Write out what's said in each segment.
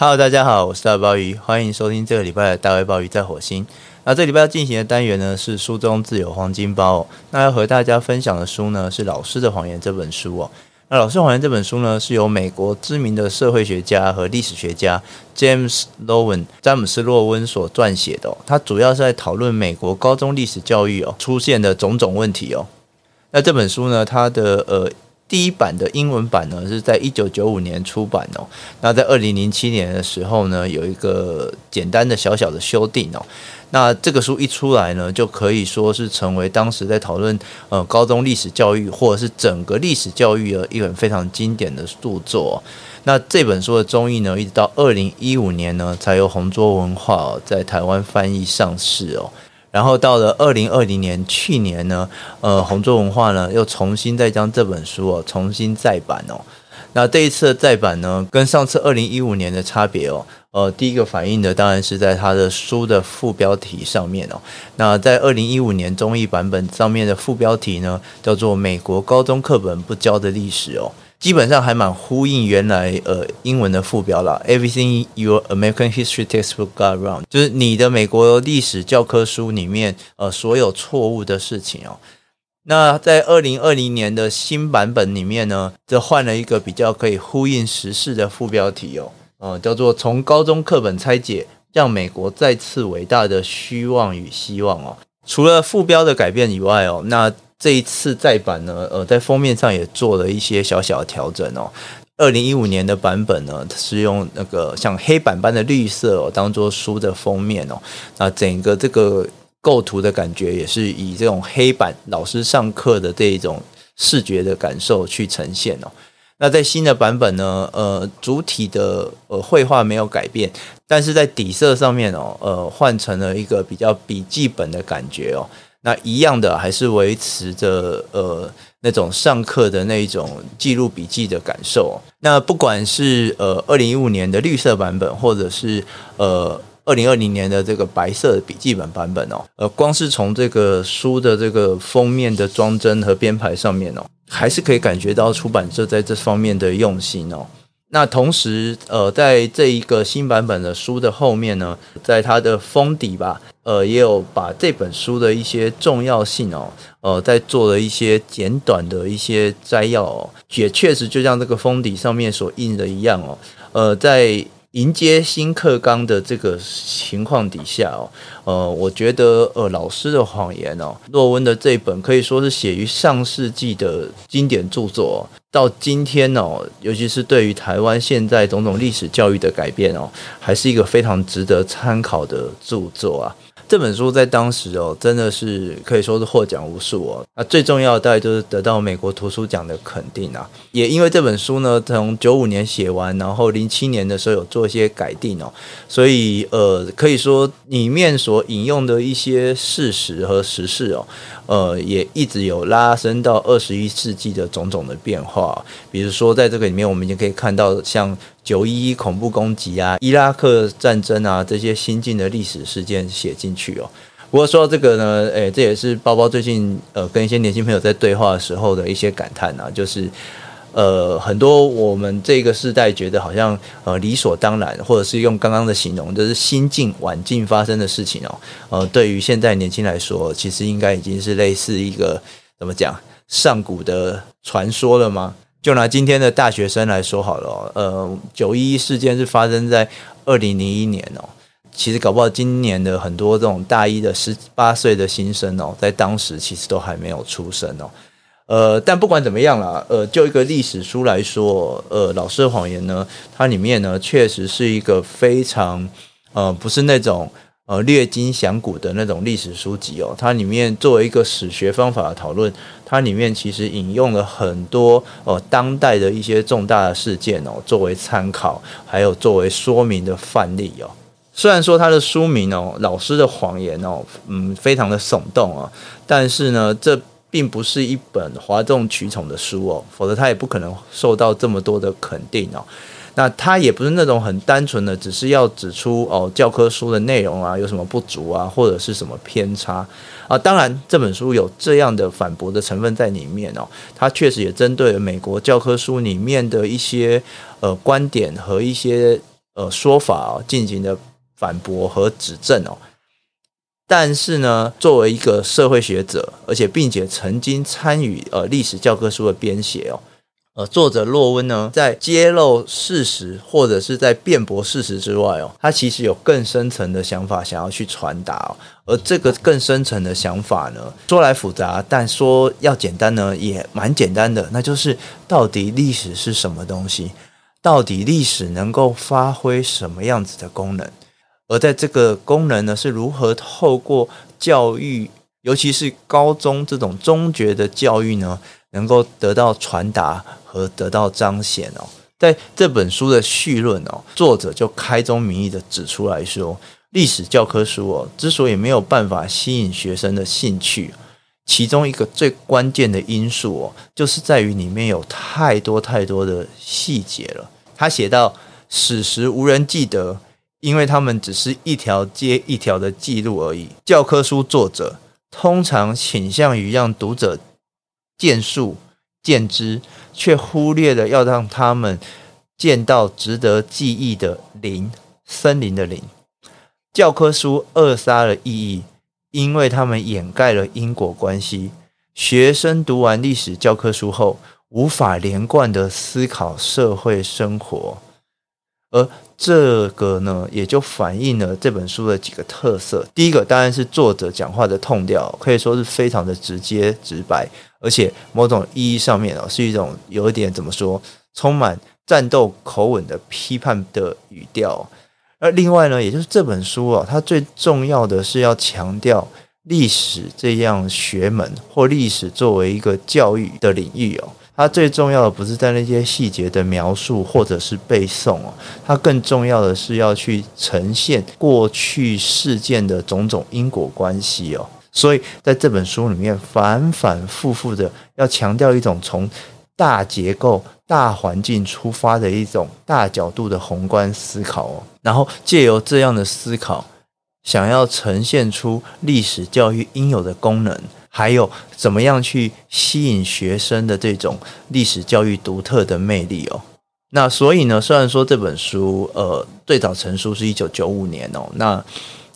Hello，大家好，我是大鲍鱼，欢迎收听这个礼拜的大卫鲍鱼在火星。那这礼拜要进行的单元呢是书中自有黄金包。那要和大家分享的书呢是《老师的谎言》这本书哦。那《老师谎言》这本书呢是由美国知名的社会学家和历史学家 James Lowen（ 詹姆斯·洛温所撰写的。他主要是在讨论美国高中历史教育哦出现的种种问题哦。那这本书呢，它的呃。第一版的英文版呢是在一九九五年出版哦，那在二零零七年的时候呢，有一个简单的小小的修订哦。那这个书一出来呢，就可以说是成为当时在讨论呃高中历史教育或者是整个历史教育的一本非常经典的著作。那这本书的中译呢，一直到二零一五年呢，才由红桌文化在台湾翻译上市哦。然后到了二零二零年，去年呢，呃，红桌文化呢又重新再将这本书哦重新再版哦。那这一次的再版呢，跟上次二零一五年的差别哦，呃，第一个反映的当然是在它的书的副标题上面哦。那在二零一五年中译版本上面的副标题呢，叫做《美国高中课本不教的历史》哦。基本上还蛮呼应原来呃英文的副标啦，Everything your American history textbook got wrong，就是你的美国历史教科书里面呃所有错误的事情哦。那在二零二零年的新版本里面呢，则换了一个比较可以呼应时事的副标题哦，呃叫做从高中课本拆解，让美国再次伟大的虚妄与希望哦。除了副标的改变以外哦，那这一次再版呢，呃，在封面上也做了一些小小的调整哦。二零一五年的版本呢，是用那个像黑板般的绿色哦，当做书的封面哦。那整个这个构图的感觉，也是以这种黑板老师上课的这一种视觉的感受去呈现哦。那在新的版本呢，呃，主体的呃绘画没有改变，但是在底色上面哦，呃，换成了一个比较笔记本的感觉哦。那一样的还是维持着呃那种上课的那种记录笔记的感受。那不管是呃二零一五年的绿色版本，或者是呃二零二零年的这个白色笔记本版本哦，呃，光是从这个书的这个封面的装帧和编排上面哦，还是可以感觉到出版社在这方面的用心哦。那同时，呃，在这一个新版本的书的后面呢，在它的封底吧，呃，也有把这本书的一些重要性哦，呃，在做了一些简短的一些摘要哦，也确实就像这个封底上面所印的一样哦，呃，在。迎接新课纲的这个情况底下哦，呃，我觉得呃，老师的谎言哦，洛温的这本可以说是写于上世纪的经典著作，哦到今天哦，尤其是对于台湾现在种种历史教育的改变哦，还是一个非常值得参考的著作啊。这本书在当时哦，真的是可以说是获奖无数哦。那最重要的大概就是得到美国图书奖的肯定啊。也因为这本书呢，从九五年写完，然后零七年的时候有做一些改定哦，所以呃，可以说里面所引用的一些事实和实事哦，呃，也一直有拉伸到二十一世纪的种种的变化。比如说，在这个里面，我们已经可以看到像。九一一恐怖攻击啊，伊拉克战争啊，这些新进的历史事件写进去哦。不过说到这个呢，诶，这也是包包最近呃跟一些年轻朋友在对话的时候的一些感叹啊，就是呃很多我们这个世代觉得好像呃理所当然，或者是用刚刚的形容，就是新近晚近发生的事情哦，呃，对于现在年轻来说，其实应该已经是类似一个怎么讲上古的传说了吗？就拿今天的大学生来说好了，呃，九一一事件是发生在二零零一年哦。其实搞不好今年的很多这种大一的十八岁的新生哦，在当时其实都还没有出生哦。呃，但不管怎么样啦，呃，就一个历史书来说，呃，老师的谎言呢，它里面呢确实是一个非常呃，不是那种。呃，略经响古的那种历史书籍哦，它里面作为一个史学方法的讨论，它里面其实引用了很多呃当代的一些重大的事件哦，作为参考，还有作为说明的范例哦。虽然说它的书名哦，《老师的谎言》哦，嗯，非常的耸动啊，但是呢，这并不是一本哗众取宠的书哦，否则他也不可能受到这么多的肯定哦。那他也不是那种很单纯的，只是要指出哦教科书的内容啊有什么不足啊，或者是什么偏差啊。当然，这本书有这样的反驳的成分在里面哦。它确实也针对美国教科书里面的一些呃观点和一些呃说法哦进行的反驳和指证哦。但是呢，作为一个社会学者，而且并且曾经参与呃历史教科书的编写哦。呃，作者洛温呢，在揭露事实或者是在辩驳事实之外哦，他其实有更深层的想法想要去传达哦。而这个更深层的想法呢，说来复杂，但说要简单呢，也蛮简单的。那就是到底历史是什么东西？到底历史能够发挥什么样子的功能？而在这个功能呢，是如何透过教育，尤其是高中这种中学的教育呢，能够得到传达？和得到彰显哦，在这本书的序论哦，作者就开宗明义的指出来说，历史教科书哦，之所以没有办法吸引学生的兴趣，其中一个最关键的因素哦，就是在于里面有太多太多的细节了。他写到，史实无人记得，因为他们只是一条接一条的记录而已。教科书作者通常倾向于让读者见树见枝。却忽略了要让他们见到值得记忆的林，森林的林。教科书扼杀了意义，因为他们掩盖了因果关系。学生读完历史教科书后，无法连贯的思考社会生活，而这个呢，也就反映了这本书的几个特色。第一个当然是作者讲话的 tone 调，可以说是非常的直接直白。而且某种意义上面哦，是一种有一点怎么说，充满战斗口吻的批判的语调。而另外呢，也就是这本书啊，它最重要的是要强调历史这样学门或历史作为一个教育的领域哦，它最重要的不是在那些细节的描述或者是背诵哦，它更重要的是要去呈现过去事件的种种因果关系哦。所以在这本书里面，反反复复的要强调一种从大结构、大环境出发的一种大角度的宏观思考哦，然后借由这样的思考，想要呈现出历史教育应有的功能，还有怎么样去吸引学生的这种历史教育独特的魅力哦。那所以呢，虽然说这本书呃最早成书是一九九五年哦，那。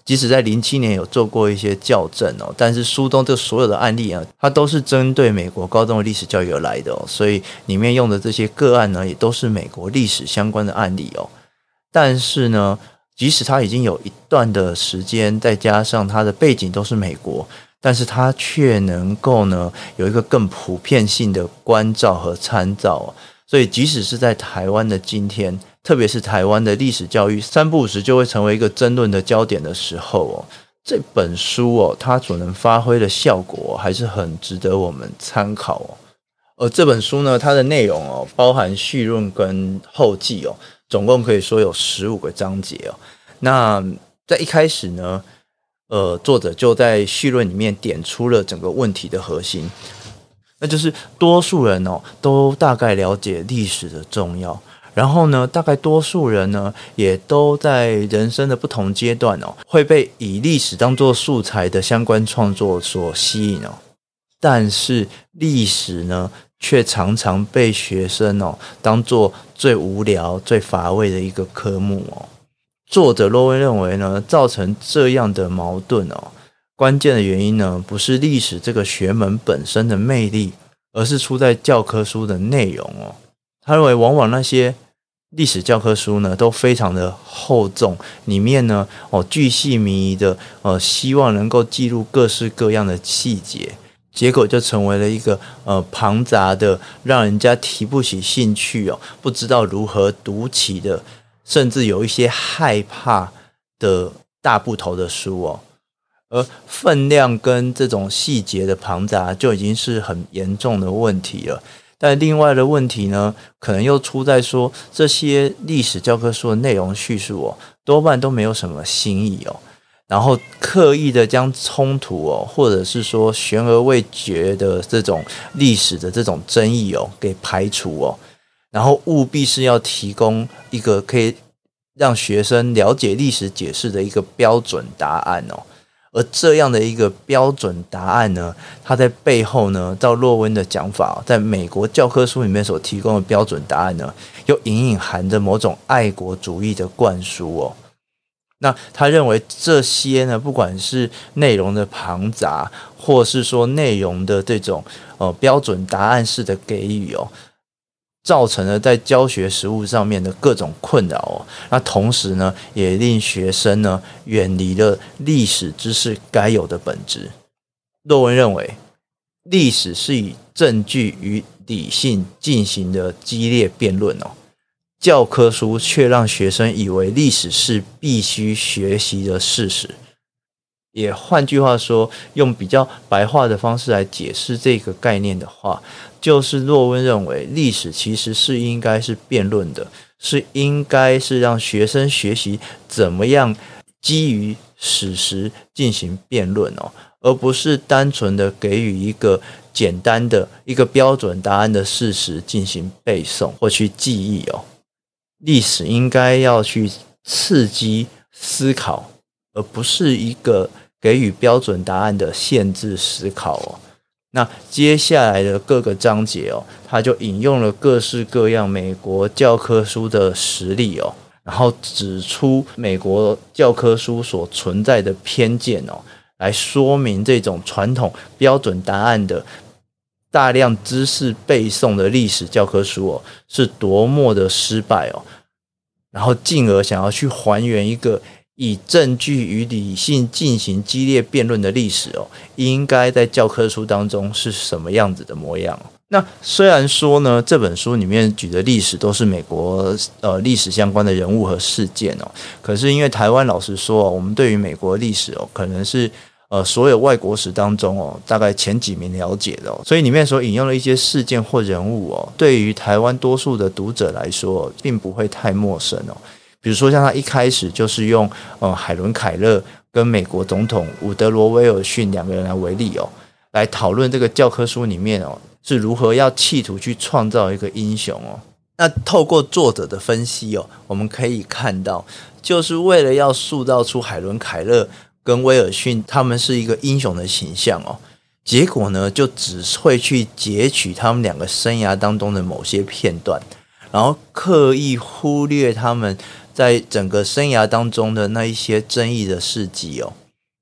即使在零七年有做过一些校正哦，但是书中这所有的案例啊，它都是针对美国高中的历史教育而来的哦，所以里面用的这些个案呢，也都是美国历史相关的案例哦。但是呢，即使它已经有一段的时间，再加上它的背景都是美国，但是它却能够呢有一个更普遍性的关照和参照哦。所以即使是在台湾的今天。特别是台湾的历史教育三不五时就会成为一个争论的焦点的时候哦，这本书哦，它所能发挥的效果还是很值得我们参考哦。而这本书呢，它的内容哦，包含序论跟后记哦，总共可以说有十五个章节哦。那在一开始呢，呃，作者就在序论里面点出了整个问题的核心，那就是多数人哦，都大概了解历史的重要。然后呢，大概多数人呢，也都在人生的不同阶段哦，会被以历史当做素材的相关创作所吸引哦。但是历史呢，却常常被学生哦当做最无聊、最乏味的一个科目哦。作者洛威认为呢，造成这样的矛盾哦，关键的原因呢，不是历史这个学门本身的魅力，而是出在教科书的内容哦。他认为，往往那些历史教科书呢，都非常的厚重，里面呢，哦，巨细靡遗的，呃，希望能够记录各式各样的细节，结果就成为了一个呃庞杂的，让人家提不起兴趣哦，不知道如何读起的，甚至有一些害怕的大部头的书哦，而分量跟这种细节的庞杂，就已经是很严重的问题了。但另外的问题呢，可能又出在说，这些历史教科书的内容叙述哦，多半都没有什么新意哦，然后刻意的将冲突哦，或者是说悬而未决的这种历史的这种争议哦，给排除哦，然后务必是要提供一个可以让学生了解历史解释的一个标准答案哦。而这样的一个标准答案呢，它在背后呢，照洛温的讲法，在美国教科书里面所提供的标准答案呢，又隐隐含着某种爱国主义的灌输哦。那他认为这些呢，不管是内容的庞杂，或是说内容的这种呃标准答案式的给予哦。造成了在教学实务上面的各种困扰哦，那同时呢，也令学生呢远离了历史知识该有的本质。洛文认为，历史是以证据与理性进行的激烈辩论哦，教科书却让学生以为历史是必须学习的事实。也换句话说，用比较白话的方式来解释这个概念的话，就是洛温认为历史其实是应该是辩论的，是应该是让学生学习怎么样基于史实进行辩论哦，而不是单纯的给予一个简单的一个标准答案的事实进行背诵或去记忆哦。历史应该要去刺激思考，而不是一个。给予标准答案的限制思考哦，那接下来的各个章节哦，他就引用了各式各样美国教科书的实例哦，然后指出美国教科书所存在的偏见哦，来说明这种传统标准答案的大量知识背诵的历史教科书哦，是多么的失败哦，然后进而想要去还原一个。以证据与理性进行激烈辩论的历史哦，应该在教科书当中是什么样子的模样？那虽然说呢，这本书里面举的历史都是美国呃历史相关的人物和事件哦，可是因为台湾老实说，我们对于美国历史哦，可能是呃所有外国史当中哦，大概前几名了解的哦，所以里面所引用的一些事件或人物哦，对于台湾多数的读者来说，并不会太陌生哦。比如说，像他一开始就是用呃海伦凯勒跟美国总统伍德罗威尔逊两个人来为例哦，来讨论这个教科书里面哦是如何要企图去创造一个英雄哦。那透过作者的分析哦，我们可以看到，就是为了要塑造出海伦凯勒跟威尔逊他们是一个英雄的形象哦，结果呢就只会去截取他们两个生涯当中的某些片段，然后刻意忽略他们。在整个生涯当中的那一些争议的事迹哦，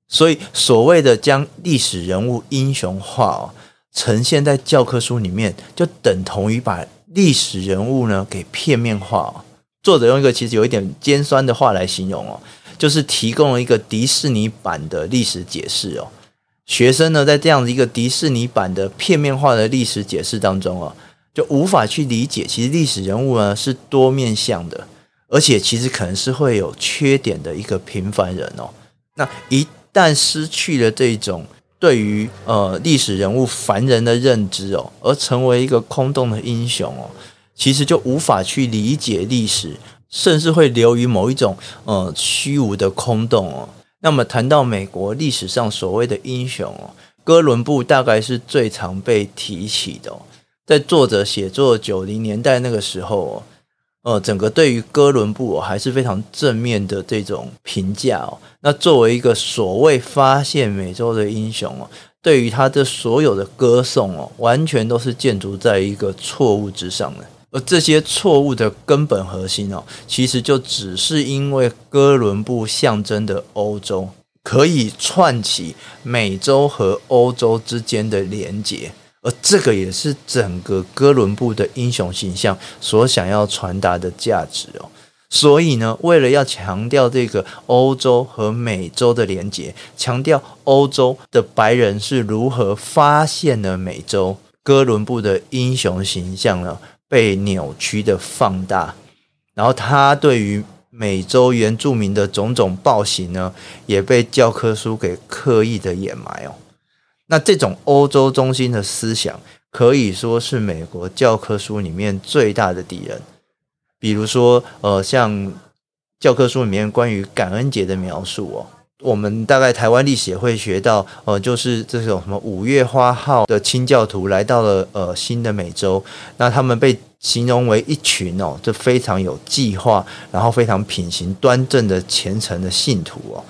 所以所谓的将历史人物英雄化哦，呈现在教科书里面，就等同于把历史人物呢给片面化哦。作者用一个其实有一点尖酸的话来形容哦，就是提供了一个迪士尼版的历史解释哦。学生呢在这样的一个迪士尼版的片面化的历史解释当中哦，就无法去理解其实历史人物呢是多面向的。而且其实可能是会有缺点的一个平凡人哦。那一旦失去了这种对于呃历史人物凡人的认知哦，而成为一个空洞的英雄哦，其实就无法去理解历史，甚至会流于某一种呃虚无的空洞哦。那么谈到美国历史上所谓的英雄哦，哥伦布大概是最常被提起的哦。在作者写作九零年代那个时候哦。呃，整个对于哥伦布哦，还是非常正面的这种评价哦。那作为一个所谓发现美洲的英雄哦，对于他的所有的歌颂哦，完全都是建筑在一个错误之上的。而这些错误的根本核心哦，其实就只是因为哥伦布象征的欧洲可以串起美洲和欧洲之间的连结。而这个也是整个哥伦布的英雄形象所想要传达的价值哦。所以呢，为了要强调这个欧洲和美洲的连结，强调欧洲的白人是如何发现了美洲，哥伦布的英雄形象呢被扭曲的放大，然后他对于美洲原住民的种种暴行呢，也被教科书给刻意的掩埋哦。那这种欧洲中心的思想，可以说是美国教科书里面最大的敌人。比如说，呃，像教科书里面关于感恩节的描述哦，我们大概台湾历史也会学到，呃，就是这种什么五月花号的清教徒来到了呃新的美洲，那他们被形容为一群哦，这非常有计划，然后非常品行端正的虔诚的信徒哦。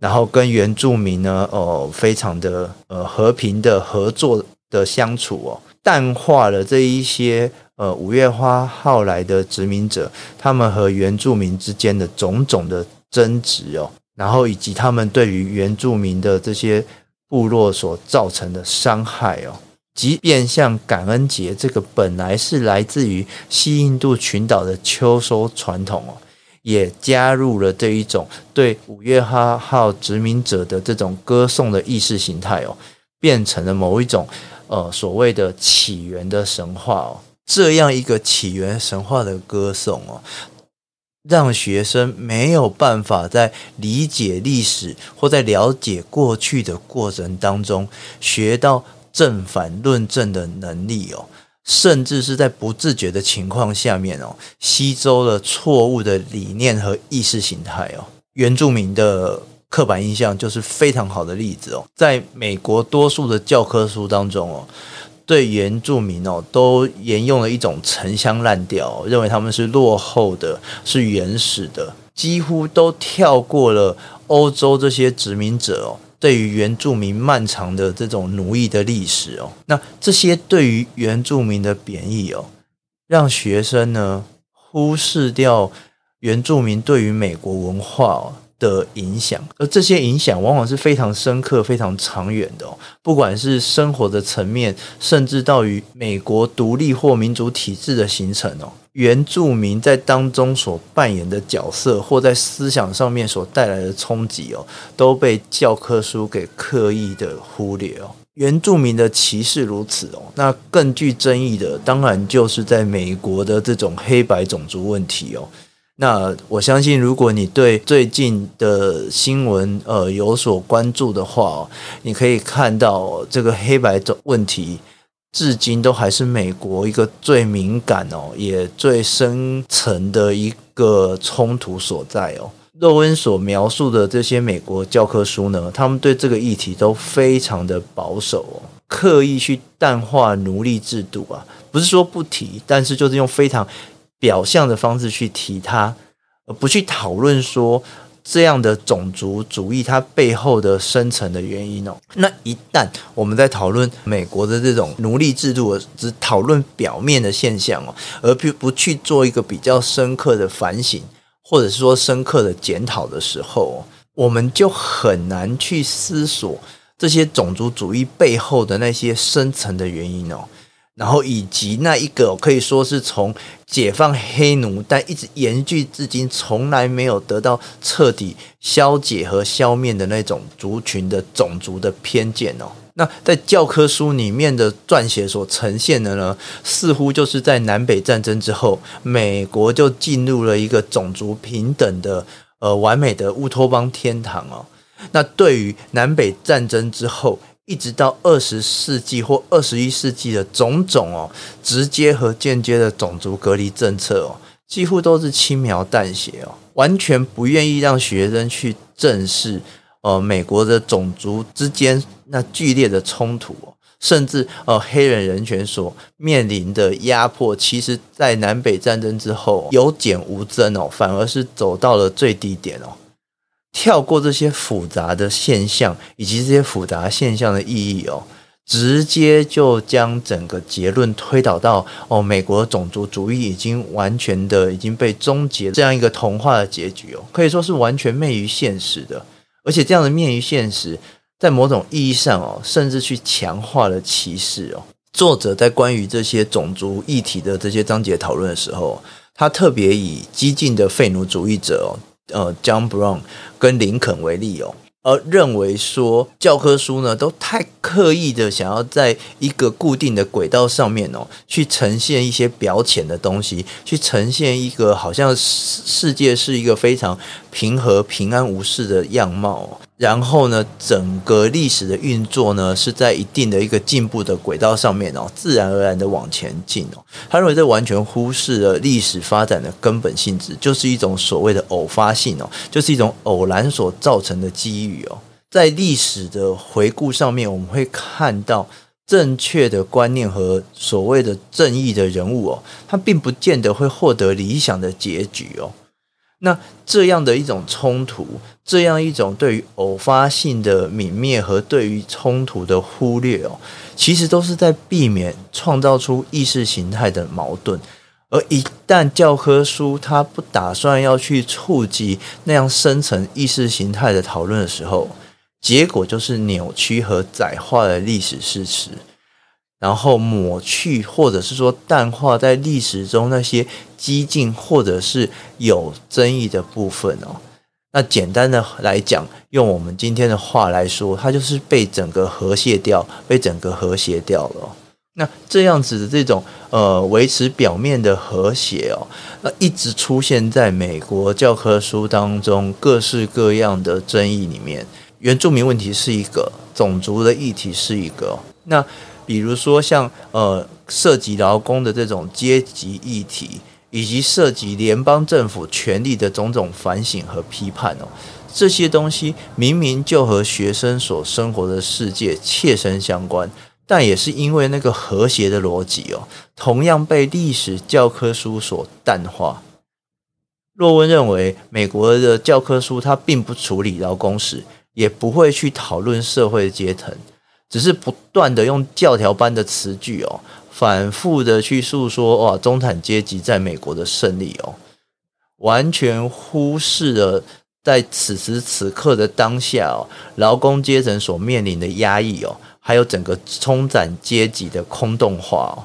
然后跟原住民呢，哦，非常的呃和平的合作的相处哦，淡化了这一些呃五月花号来的殖民者，他们和原住民之间的种种的争执哦，然后以及他们对于原住民的这些部落所造成的伤害哦，即便像感恩节这个本来是来自于西印度群岛的秋收传统哦。也加入了这一种对五月花号殖民者的这种歌颂的意识形态哦，变成了某一种呃所谓的起源的神话哦，这样一个起源神话的歌颂哦，让学生没有办法在理解历史或在了解过去的过程当中学到正反论证的能力哦。甚至是在不自觉的情况下面哦，吸收了错误的理念和意识形态哦。原住民的刻板印象就是非常好的例子哦。在美国多数的教科书当中哦，对原住民哦都沿用了一种陈腔滥调，认为他们是落后的，是原始的，几乎都跳过了欧洲这些殖民者哦。对于原住民漫长的这种奴役的历史哦，那这些对于原住民的贬义哦，让学生呢忽视掉原住民对于美国文化哦。的影响，而这些影响往往是非常深刻、非常长远的哦。不管是生活的层面，甚至到于美国独立或民主体制的形成哦。原住民在当中所扮演的角色，或在思想上面所带来的冲击哦，都被教科书给刻意的忽略哦。原住民的歧视如此哦，那更具争议的，当然就是在美国的这种黑白种族问题哦。那我相信，如果你对最近的新闻呃有所关注的话哦，你可以看到这个黑白的问题。至今都还是美国一个最敏感哦，也最深层的一个冲突所在哦。洛温所描述的这些美国教科书呢，他们对这个议题都非常的保守哦，刻意去淡化奴隶制度啊，不是说不提，但是就是用非常表象的方式去提它，而不去讨论说。这样的种族主义，它背后的深层的原因哦，那一旦我们在讨论美国的这种奴隶制度，只讨论表面的现象哦，而不不去做一个比较深刻的反省，或者是说深刻的检讨的时候，我们就很难去思索这些种族主义背后的那些深层的原因哦。然后以及那一个可以说是从解放黑奴，但一直延续至今，从来没有得到彻底消解和消灭的那种族群的种族的偏见哦。那在教科书里面的撰写所呈现的呢，似乎就是在南北战争之后，美国就进入了一个种族平等的呃完美的乌托邦天堂哦。那对于南北战争之后，一直到二十世纪或二十一世纪的种种哦，直接和间接的种族隔离政策哦，几乎都是轻描淡写哦，完全不愿意让学生去正视呃美国的种族之间那剧烈的冲突，甚至呃黑人人权所面临的压迫，其实在南北战争之后有减无增哦，反而是走到了最低点哦。跳过这些复杂的现象以及这些复杂现象的意义哦，直接就将整个结论推导到哦，美国种族主义已经完全的已经被终结这样一个童话的结局哦，可以说是完全昧于现实的，而且这样的面于现实，在某种意义上哦，甚至去强化了歧视哦。作者在关于这些种族议题的这些章节讨论的时候，他特别以激进的废奴主义者哦。呃，John Brown 跟林肯为例哦，而认为说教科书呢都太刻意的想要在一个固定的轨道上面哦，去呈现一些表浅的东西，去呈现一个好像世世界是一个非常平和、平安无事的样貌。然后呢，整个历史的运作呢，是在一定的一个进步的轨道上面哦，自然而然的往前进哦。他认为这完全忽视了历史发展的根本性质，就是一种所谓的偶发性哦，就是一种偶然所造成的机遇哦。在历史的回顾上面，我们会看到正确的观念和所谓的正义的人物哦，他并不见得会获得理想的结局哦。那这样的一种冲突，这样一种对于偶发性的泯灭和对于冲突的忽略哦，其实都是在避免创造出意识形态的矛盾。而一旦教科书它不打算要去触及那样深层意识形态的讨论的时候，结果就是扭曲和窄化的历史事实。然后抹去，或者是说淡化在历史中那些激进或者是有争议的部分哦。那简单的来讲，用我们今天的话来说，它就是被整个和谐掉，被整个和谐掉了。那这样子的这种呃维持表面的和谐哦，那一直出现在美国教科书当中各式各样的争议里面。原住民问题是一个，种族的议题是一个，那。比如说像呃涉及劳工的这种阶级议题，以及涉及联邦政府权力的种种反省和批判哦，这些东西明明就和学生所生活的世界切身相关，但也是因为那个和谐的逻辑哦，同样被历史教科书所淡化。洛温认为，美国的教科书它并不处理劳工史，也不会去讨论社会阶层。只是不断的用教条般的词句哦，反复的去诉说哇，中产阶级在美国的胜利哦，完全忽视了在此时此刻的当下哦，劳工阶层所面临的压抑哦，还有整个中产阶级的空洞化哦。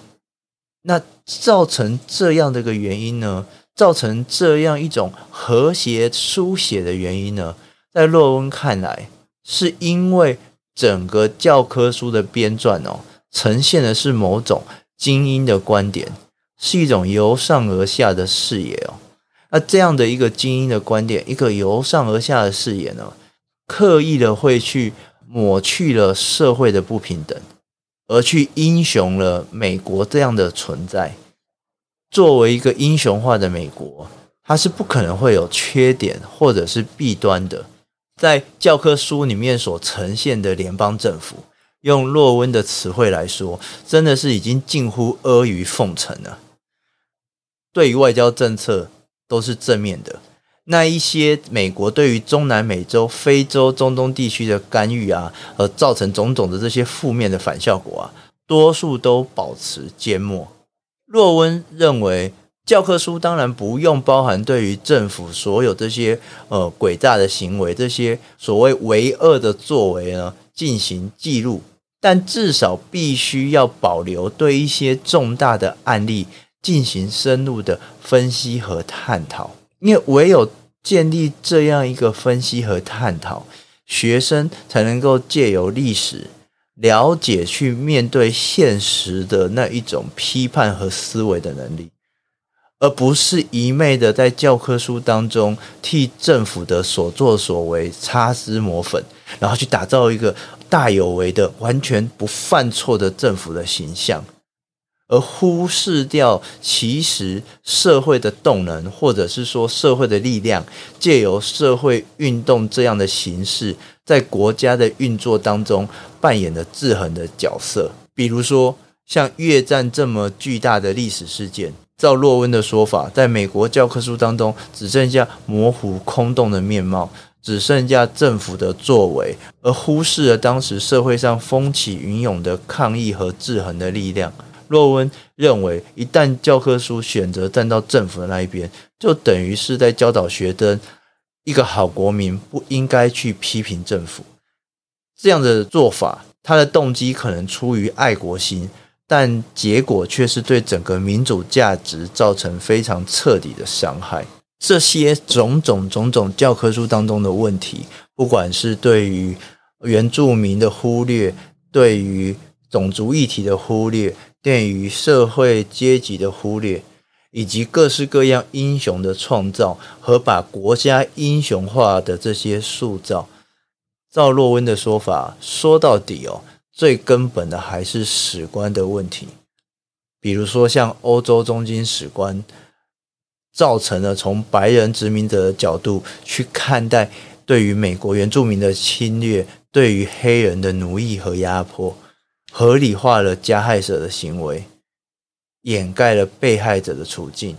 那造成这样的一个原因呢？造成这样一种和谐书写的原因呢？在洛温看来，是因为。整个教科书的编撰哦，呈现的是某种精英的观点，是一种由上而下的视野哦。那这样的一个精英的观点，一个由上而下的视野呢，刻意的会去抹去了社会的不平等，而去英雄了美国这样的存在。作为一个英雄化的美国，它是不可能会有缺点或者是弊端的。在教科书里面所呈现的联邦政府，用洛温的词汇来说，真的是已经近乎阿谀奉承了。对于外交政策都是正面的，那一些美国对于中南美洲、非洲、中东地区的干预啊，而造成种种的这些负面的反效果啊，多数都保持缄默。洛温认为。教科书当然不用包含对于政府所有这些呃诡诈的行为，这些所谓为恶的作为呢进行记录，但至少必须要保留对一些重大的案例进行深入的分析和探讨，因为唯有建立这样一个分析和探讨，学生才能够借由历史了解去面对现实的那一种批判和思维的能力。而不是一昧的在教科书当中替政府的所作所为擦脂抹粉，然后去打造一个大有为的、完全不犯错的政府的形象，而忽视掉其实社会的动能，或者是说社会的力量，借由社会运动这样的形式，在国家的运作当中扮演的制衡的角色。比如说，像越战这么巨大的历史事件。照洛温的说法，在美国教科书当中，只剩下模糊空洞的面貌，只剩下政府的作为，而忽视了当时社会上风起云涌的抗议和制衡的力量。洛温认为，一旦教科书选择站到政府的那一边，就等于是在教导学生，一个好国民不应该去批评政府。这样的做法，他的动机可能出于爱国心。但结果却是对整个民主价值造成非常彻底的伤害。这些种种种种教科书当中的问题，不管是对于原住民的忽略，对于种族议题的忽略，对于社会阶级的忽略，以及各式各样英雄的创造和把国家英雄化的这些塑造，照洛温的说法，说到底哦。最根本的还是史观的问题，比如说像欧洲中心史观，造成了从白人殖民者的角度去看待对于美国原住民的侵略，对于黑人的奴役和压迫，合理化了加害者的行为，掩盖了被害者的处境，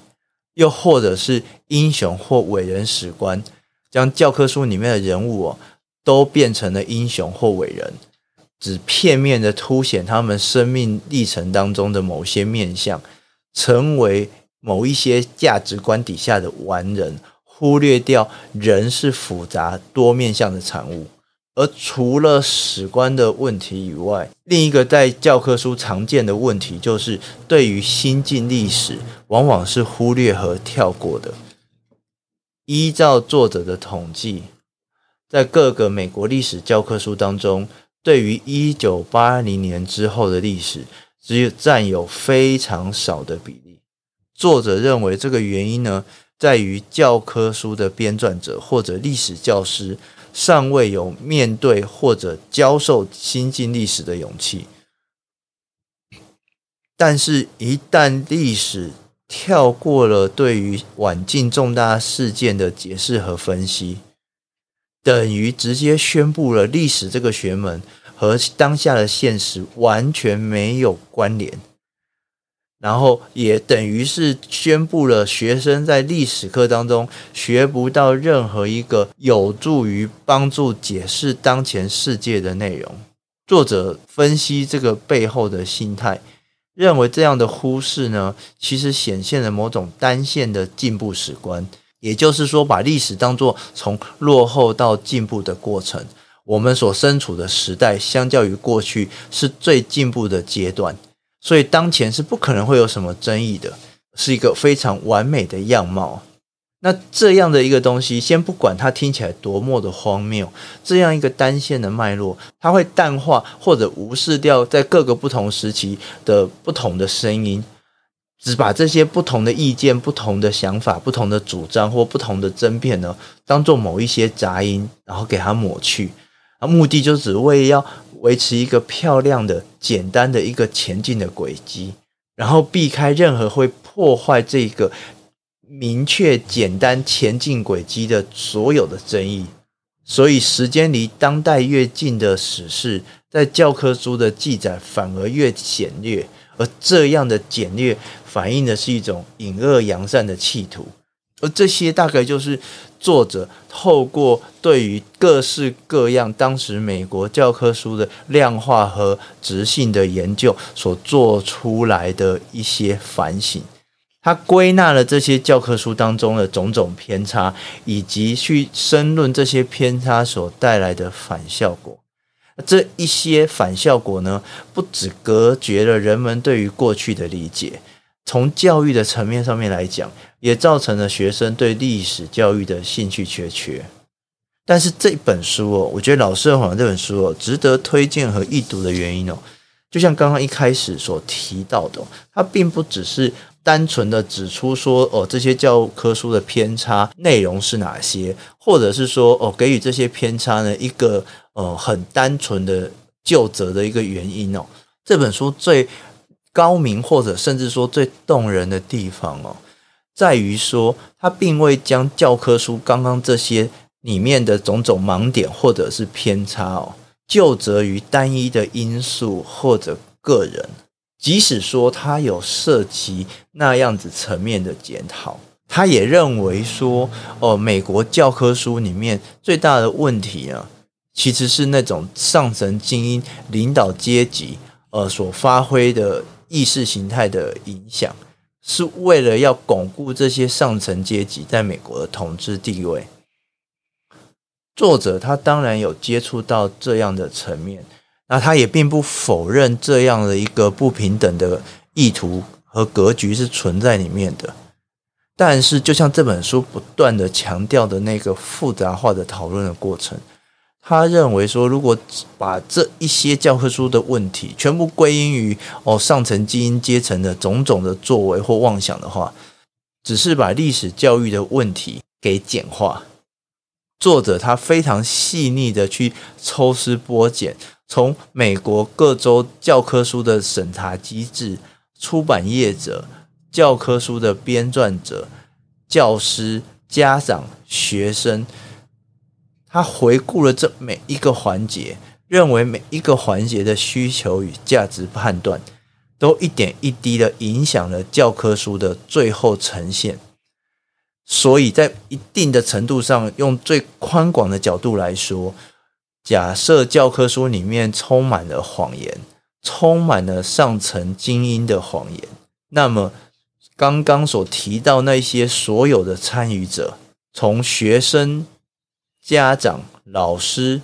又或者是英雄或伟人史观，将教科书里面的人物哦，都变成了英雄或伟人，只片面的凸显他们生命历程当中的某些面向，成为某一些价值观底下的完人，忽略掉人是复杂多面向的产物。而除了史观的问题以外，另一个在教科书常见的问题，就是对于新近历史，往往是忽略和跳过的。依照作者的统计，在各个美国历史教科书当中，对于一九八零年之后的历史，只有占有非常少的比例。作者认为，这个原因呢，在于教科书的编撰者或者历史教师。尚未有面对或者教授新近历史的勇气，但是，一旦历史跳过了对于晚近重大事件的解释和分析，等于直接宣布了历史这个学门和当下的现实完全没有关联。然后也等于是宣布了学生在历史课当中学不到任何一个有助于帮助解释当前世界的内容。作者分析这个背后的心态，认为这样的忽视呢，其实显现了某种单线的进步史观，也就是说，把历史当作从落后到进步的过程。我们所身处的时代，相较于过去是最进步的阶段。所以当前是不可能会有什么争议的，是一个非常完美的样貌。那这样的一个东西，先不管它听起来多么的荒谬，这样一个单线的脉络，它会淡化或者无视掉在各个不同时期的不同的声音，只把这些不同的意见、不同的想法、不同的主张或不同的争辩呢，当做某一些杂音，然后给它抹去，啊，目的就只为要。维持一个漂亮的、简单的一个前进的轨迹，然后避开任何会破坏这个明确、简单前进轨迹的所有的争议。所以，时间离当代越近的史事，在教科书的记载反而越简略，而这样的简略反映的是一种隐恶扬善的企图。而这些大概就是作者透过对于各式各样当时美国教科书的量化和质性的研究所做出来的一些反省。他归纳了这些教科书当中的种种偏差，以及去申论这些偏差所带来的反效果。这一些反效果呢，不只隔绝了人们对于过去的理解。从教育的层面上面来讲，也造成了学生对历史教育的兴趣缺缺。但是这本书哦，我觉得《老师的谎》这本书哦，值得推荐和一读的原因哦，就像刚刚一开始所提到的，它并不只是单纯的指出说哦，这些教科书的偏差内容是哪些，或者是说哦，给予这些偏差呢一个呃很单纯的就责的一个原因哦。这本书最高明或者甚至说最动人的地方哦，在于说他并未将教科书刚刚这些里面的种种盲点或者是偏差哦，就责于单一的因素或者个人，即使说他有涉及那样子层面的检讨，他也认为说哦，美国教科书里面最大的问题啊，其实是那种上层精英领导阶级呃所发挥的。意识形态的影响，是为了要巩固这些上层阶级在美国的统治地位。作者他当然有接触到这样的层面，那他也并不否认这样的一个不平等的意图和格局是存在里面的。但是，就像这本书不断的强调的那个复杂化的讨论的过程。他认为说，如果把这一些教科书的问题全部归因于哦上层精英阶层的种种的作为或妄想的话，只是把历史教育的问题给简化。作者他非常细腻的去抽丝剥茧，从美国各州教科书的审查机制、出版业者、教科书的编撰者、教师、家长、学生。他回顾了这每一个环节，认为每一个环节的需求与价值判断，都一点一滴的影响了教科书的最后呈现。所以在一定的程度上，用最宽广的角度来说，假设教科书里面充满了谎言，充满了上层精英的谎言，那么刚刚所提到那些所有的参与者，从学生、家长、老师、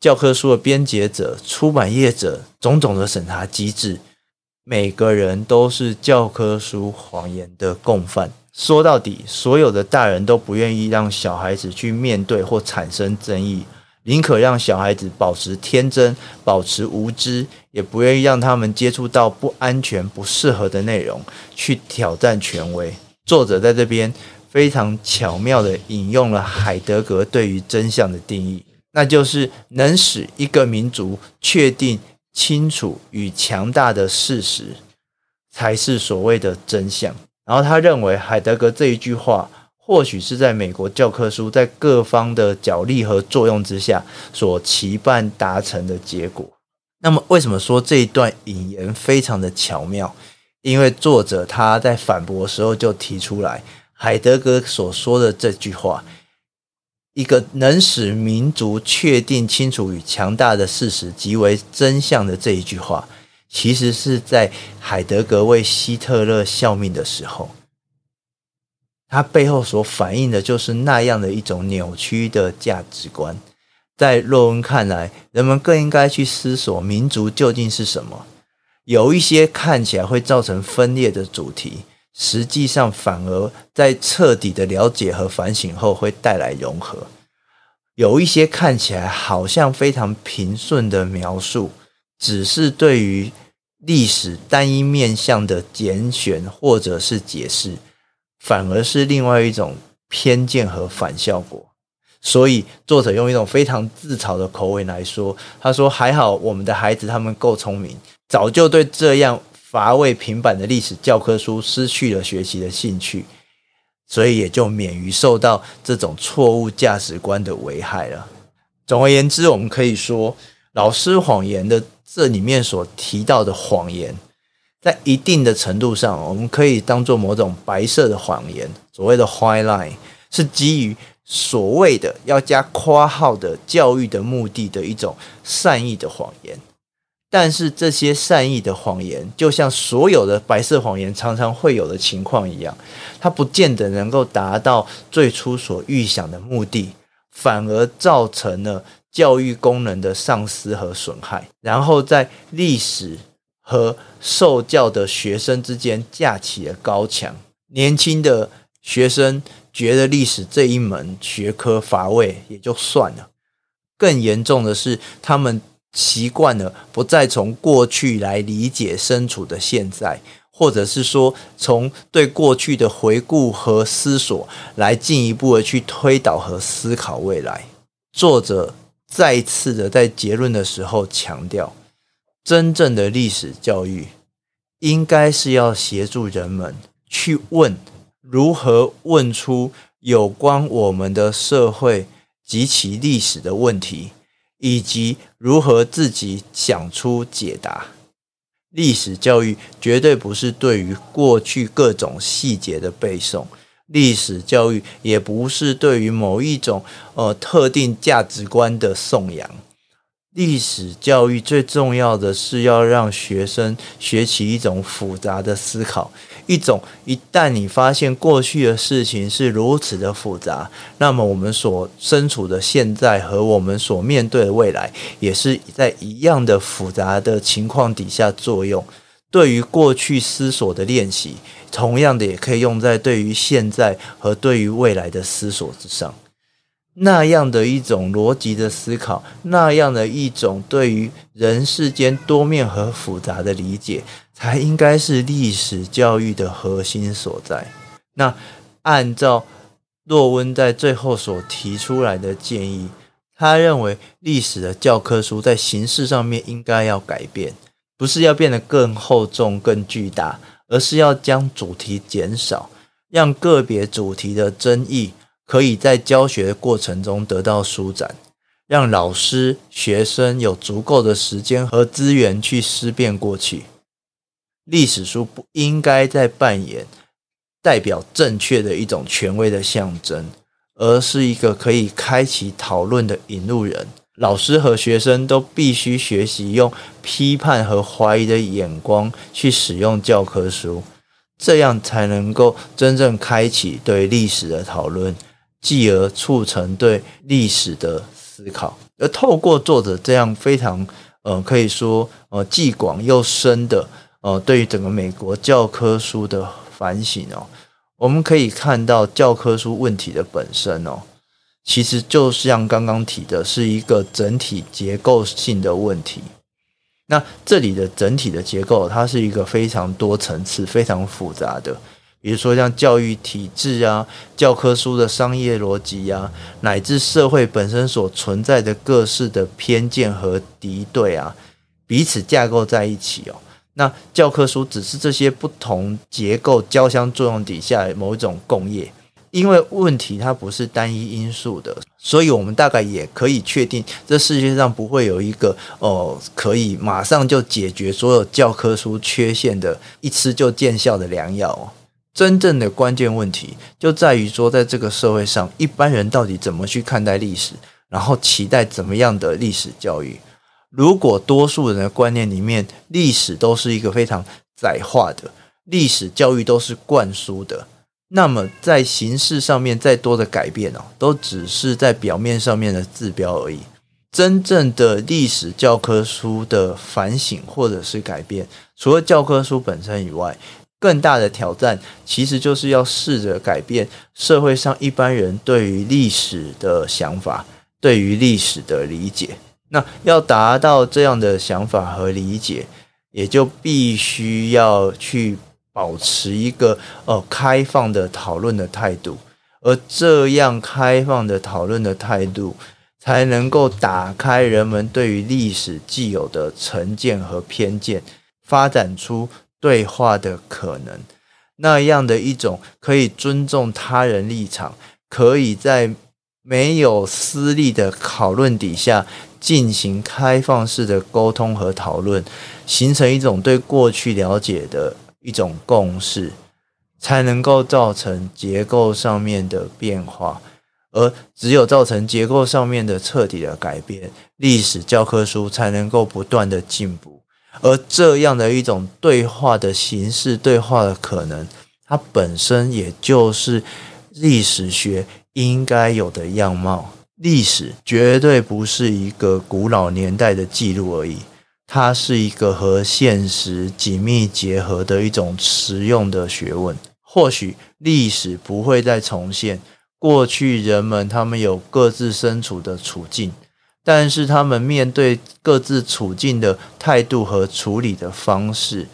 教科书的编辑者、出版业者，种种的审查机制，每个人都是教科书谎言的共犯。说到底，所有的大人都不愿意让小孩子去面对或产生争议，宁可让小孩子保持天真、保持无知，也不愿意让他们接触到不安全、不适合的内容，去挑战权威。作者在这边非常巧妙地引用了海德格对于真相的定义，那就是能使一个民族确定清楚与强大的事实，才是所谓的真相。然后他认为，海德格这一句话，或许是在美国教科书在各方的角力和作用之下所期盼达成的结果。那么，为什么说这一段引言非常的巧妙？因为作者他在反驳的时候就提出来，海德格所说的这句话，一个能使民族确定清楚与强大的事实即为真相的这一句话。其实是在海德格为希特勒效命的时候，他背后所反映的就是那样的一种扭曲的价值观。在洛温看来，人们更应该去思索民族究竟是什么。有一些看起来会造成分裂的主题，实际上反而在彻底的了解和反省后会带来融合。有一些看起来好像非常平顺的描述，只是对于历史单一面向的拣选或者是解释，反而是另外一种偏见和反效果。所以作者用一种非常自嘲的口吻来说：“他说还好我们的孩子他们够聪明，早就对这样乏味平板的历史教科书失去了学习的兴趣，所以也就免于受到这种错误价值观的危害了。”总而言之，我们可以说，老师谎言的。这里面所提到的谎言，在一定的程度上，我们可以当做某种白色的谎言，所谓的 white lie，是基于所谓的要加括号的教育的目的的一种善意的谎言。但是这些善意的谎言，就像所有的白色谎言常常会有的情况一样，它不见得能够达到最初所预想的目的，反而造成了。教育功能的丧失和损害，然后在历史和受教的学生之间架起了高墙。年轻的学生觉得历史这一门学科乏味，也就算了。更严重的是，他们习惯了不再从过去来理解身处的现在，或者是说，从对过去的回顾和思索来进一步的去推导和思考未来。作者。再次的在结论的时候强调，真正的历史教育应该是要协助人们去问如何问出有关我们的社会及其历史的问题，以及如何自己想出解答。历史教育绝对不是对于过去各种细节的背诵。历史教育也不是对于某一种呃特定价值观的颂扬。历史教育最重要的是要让学生学习一种复杂的思考，一种一旦你发现过去的事情是如此的复杂，那么我们所身处的现在和我们所面对的未来，也是在一样的复杂的情况底下作用。对于过去思索的练习，同样的也可以用在对于现在和对于未来的思索之上。那样的一种逻辑的思考，那样的一种对于人世间多面和复杂的理解，才应该是历史教育的核心所在。那按照洛温在最后所提出来的建议，他认为历史的教科书在形式上面应该要改变。不是要变得更厚重、更巨大，而是要将主题减少，让个别主题的争议可以在教学的过程中得到舒展，让老师、学生有足够的时间和资源去思辨过去。历史书不应该再扮演代表正确的一种权威的象征，而是一个可以开启讨论的引路人。老师和学生都必须学习用批判和怀疑的眼光去使用教科书，这样才能够真正开启对历史的讨论，继而促成对历史的思考。而透过作者这样非常呃，可以说呃既广又深的呃，对于整个美国教科书的反省哦，我们可以看到教科书问题的本身哦。其实就像刚刚提的，是一个整体结构性的问题。那这里的整体的结构，它是一个非常多层次、非常复杂的。比如说像教育体制啊、教科书的商业逻辑啊，乃至社会本身所存在的各式的偏见和敌对啊，彼此架构在一起哦。那教科书只是这些不同结构交相作用底下某一种共业。因为问题它不是单一因素的，所以我们大概也可以确定，这世界上不会有一个哦可以马上就解决所有教科书缺陷的一吃就见效的良药哦。真正的关键问题就在于说，在这个社会上，一般人到底怎么去看待历史，然后期待怎么样的历史教育？如果多数人的观念里面，历史都是一个非常窄化的，历史教育都是灌输的。那么，在形式上面再多的改变哦，都只是在表面上面的治标而已。真正的历史教科书的反省或者是改变，除了教科书本身以外，更大的挑战其实就是要试着改变社会上一般人对于历史的想法，对于历史的理解。那要达到这样的想法和理解，也就必须要去。保持一个呃开放的讨论的态度，而这样开放的讨论的态度，才能够打开人们对于历史既有的成见和偏见，发展出对话的可能。那样的一种可以尊重他人立场，可以在没有私利的讨论底下进行开放式的沟通和讨论，形成一种对过去了解的。一种共识，才能够造成结构上面的变化，而只有造成结构上面的彻底的改变，历史教科书才能够不断的进步。而这样的一种对话的形式，对话的可能，它本身也就是历史学应该有的样貌。历史绝对不是一个古老年代的记录而已。它是一个和现实紧密结合的一种实用的学问。或许历史不会再重现过去人们他们有各自身处的处境，但是他们面对各自处境的态度和处理的方式，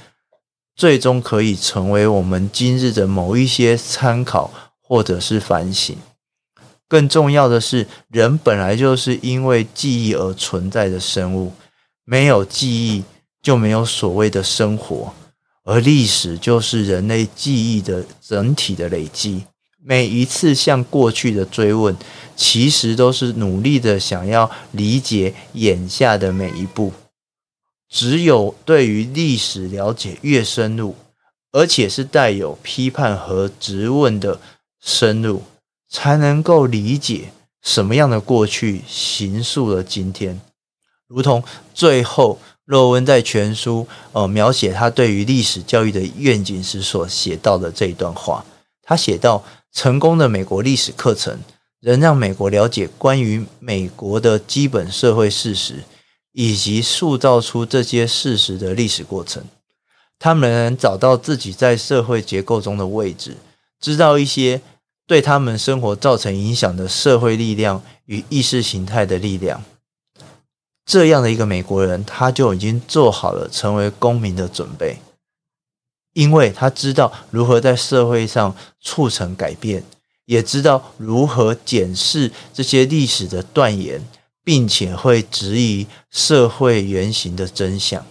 最终可以成为我们今日的某一些参考或者是反省。更重要的是，人本来就是因为记忆而存在的生物。没有记忆，就没有所谓的生活，而历史就是人类记忆的整体的累积。每一次向过去的追问，其实都是努力的想要理解眼下的每一步。只有对于历史了解越深入，而且是带有批判和质问的深入，才能够理解什么样的过去形塑了今天。如同最后，洛温在全书呃描写他对于历史教育的愿景时所写到的这一段话，他写道：成功的美国历史课程，能让美国了解关于美国的基本社会事实，以及塑造出这些事实的历史过程。他们能找到自己在社会结构中的位置，知道一些对他们生活造成影响的社会力量与意识形态的力量。这样的一个美国人，他就已经做好了成为公民的准备，因为他知道如何在社会上促成改变，也知道如何检视这些历史的断言，并且会质疑社会原型的真相。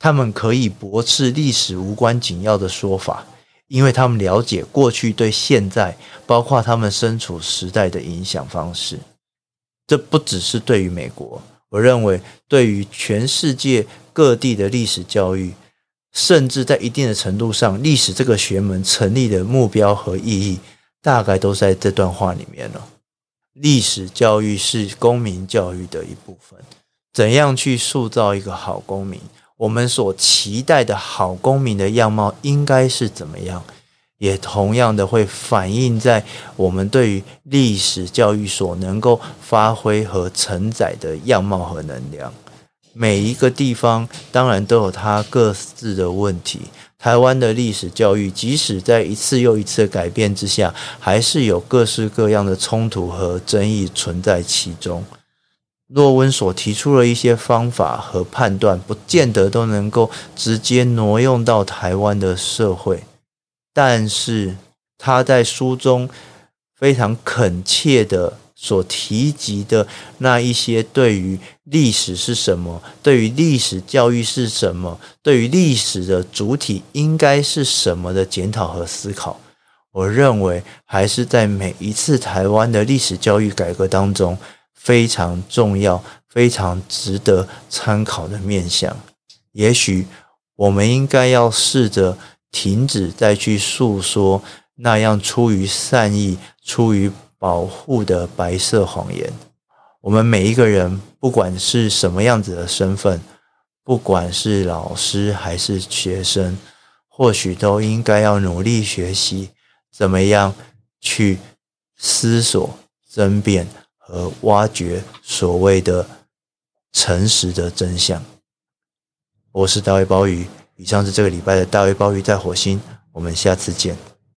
他们可以驳斥历史无关紧要的说法，因为他们了解过去对现在，包括他们身处时代的影响方式。这不只是对于美国。我认为，对于全世界各地的历史教育，甚至在一定的程度上，历史这个学门成立的目标和意义，大概都在这段话里面了。历史教育是公民教育的一部分，怎样去塑造一个好公民？我们所期待的好公民的样貌应该是怎么样？也同样的会反映在我们对于历史教育所能够发挥和承载的样貌和能量。每一个地方当然都有它各自的问题。台湾的历史教育，即使在一次又一次的改变之下，还是有各式各样的冲突和争议存在其中。洛温所提出的一些方法和判断，不见得都能够直接挪用到台湾的社会，但是他在书中非常恳切的。所提及的那一些对于历史是什么，对于历史教育是什么，对于历史的主体应该是什么的检讨和思考，我认为还是在每一次台湾的历史教育改革当中非常重要、非常值得参考的面向。也许我们应该要试着停止再去诉说那样出于善意、出于。保护的白色谎言。我们每一个人，不管是什么样子的身份，不管是老师还是学生，或许都应该要努力学习，怎么样去思索、争辩和挖掘所谓的诚实的真相。我是大卫鲍鱼，以上是这个礼拜的大卫鲍鱼在火星，我们下次见。